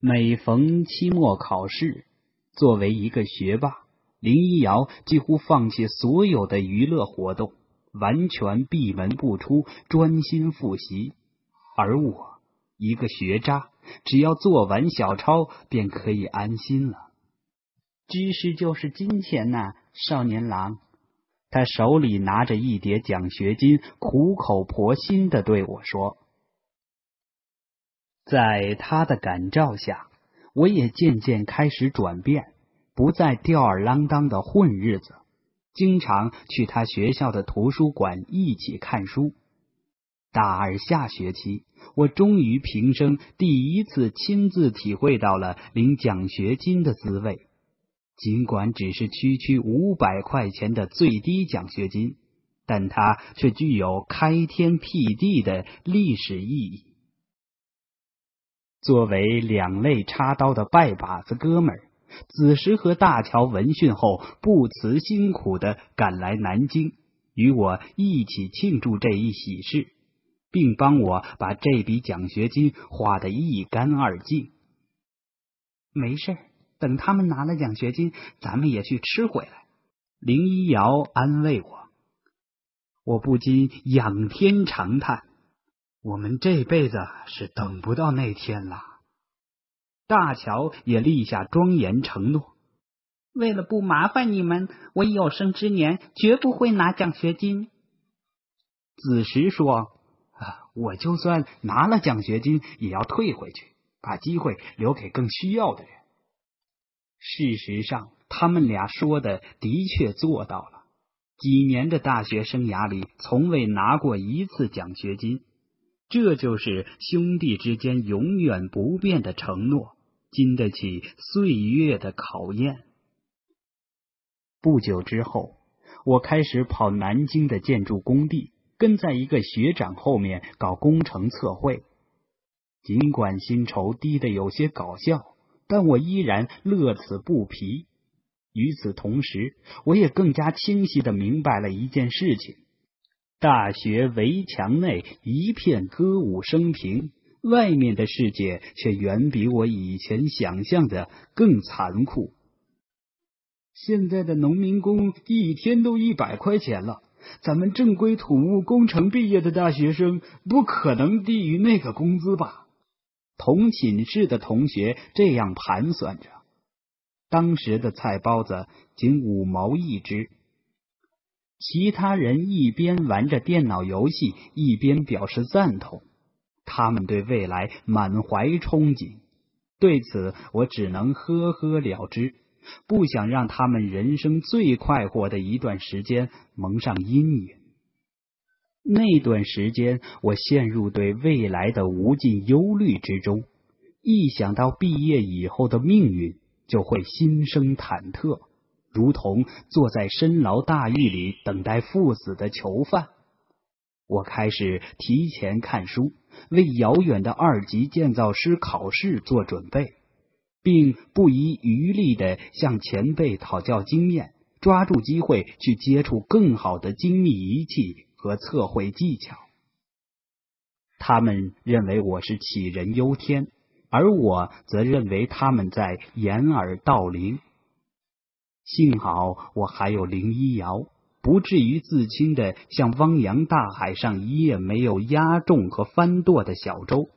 每逢期末考试，作为一个学霸，林一瑶几乎放弃所有的娱乐活动，完全闭门不出，专心复习。而我，一个学渣，只要做完小抄，便可以安心了。知识就是金钱呐，少年郎。他手里拿着一叠奖学金，苦口婆心的对我说。在他的感召下，我也渐渐开始转变，不再吊儿郎当的混日子，经常去他学校的图书馆一起看书。大二下学期，我终于平生第一次亲自体会到了领奖学金的滋味。尽管只是区区五百块钱的最低奖学金，但它却具有开天辟地的历史意义。作为两肋插刀的拜把子哥们儿，子时和大乔闻讯后不辞辛苦的赶来南京，与我一起庆祝这一喜事，并帮我把这笔奖学金花得一干二净。没事，等他们拿了奖学金，咱们也去吃回来。林一瑶安慰我，我不禁仰天长叹。我们这辈子是等不到那天了。大乔也立下庄严承诺，为了不麻烦你们，我有生之年绝不会拿奖学金。子时说：“啊，我就算拿了奖学金，也要退回去，把机会留给更需要的人。”事实上，他们俩说的的确做到了。几年的大学生涯里，从未拿过一次奖学金。这就是兄弟之间永远不变的承诺，经得起岁月的考验。不久之后，我开始跑南京的建筑工地，跟在一个学长后面搞工程测绘。尽管薪酬低的有些搞笑，但我依然乐此不疲。与此同时，我也更加清晰的明白了一件事情。大学围墙内一片歌舞升平，外面的世界却远比我以前想象的更残酷。现在的农民工一天都一百块钱了，咱们正规土木工程毕业的大学生不可能低于那个工资吧？同寝室的同学这样盘算着。当时的菜包子仅五毛一只。其他人一边玩着电脑游戏，一边表示赞同。他们对未来满怀憧憬，对此我只能呵呵了之，不想让他们人生最快活的一段时间蒙上阴影。那段时间，我陷入对未来的无尽忧虑之中，一想到毕业以后的命运，就会心生忐忑。如同坐在深牢大狱里等待赴死的囚犯，我开始提前看书，为遥远的二级建造师考试做准备，并不遗余力的向前辈讨教经验，抓住机会去接触更好的精密仪器和测绘技巧。他们认为我是杞人忧天，而我则认为他们在掩耳盗铃。幸好我还有林一瑶，不至于自轻的像汪洋大海上一叶没有压重和翻舵的小舟。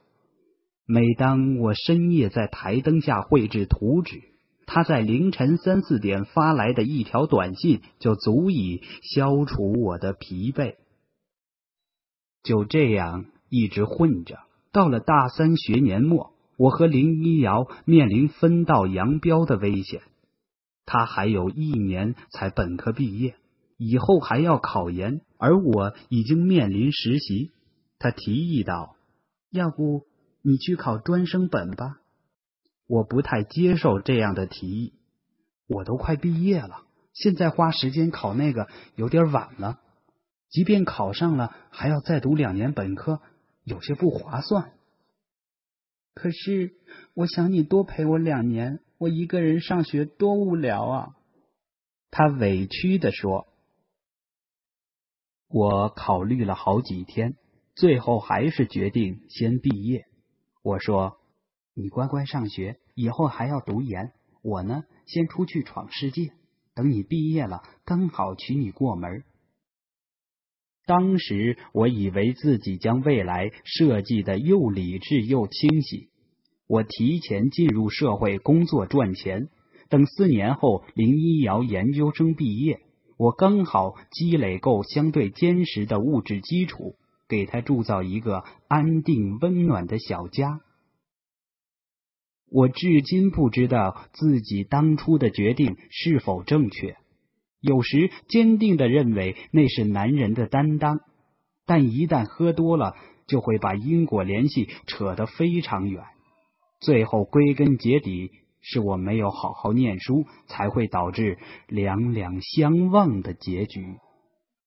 每当我深夜在台灯下绘制图纸，他在凌晨三四点发来的一条短信就足以消除我的疲惫。就这样一直混着，到了大三学年末，我和林一瑶面临分道扬镳的危险。他还有一年才本科毕业，以后还要考研，而我已经面临实习。他提议道：“要不你去考专升本吧？”我不太接受这样的提议。我都快毕业了，现在花时间考那个有点晚了。即便考上了，还要再读两年本科，有些不划算。可是我想你多陪我两年。我一个人上学多无聊啊！他委屈的说。我考虑了好几天，最后还是决定先毕业。我说：“你乖乖上学，以后还要读研。我呢，先出去闯世界。等你毕业了，刚好娶你过门。当时我以为自己将未来设计的又理智又清晰，我提前进入社会工作赚钱。等四年后林一瑶研究生毕业，我刚好积累够相对坚实的物质基础，给她铸造一个安定温暖的小家。我至今不知道自己当初的决定是否正确，有时坚定的认为那是男人的担当，但一旦喝多了，就会把因果联系扯得非常远，最后归根结底是我没有好好念书，才会导致两两相望的结局。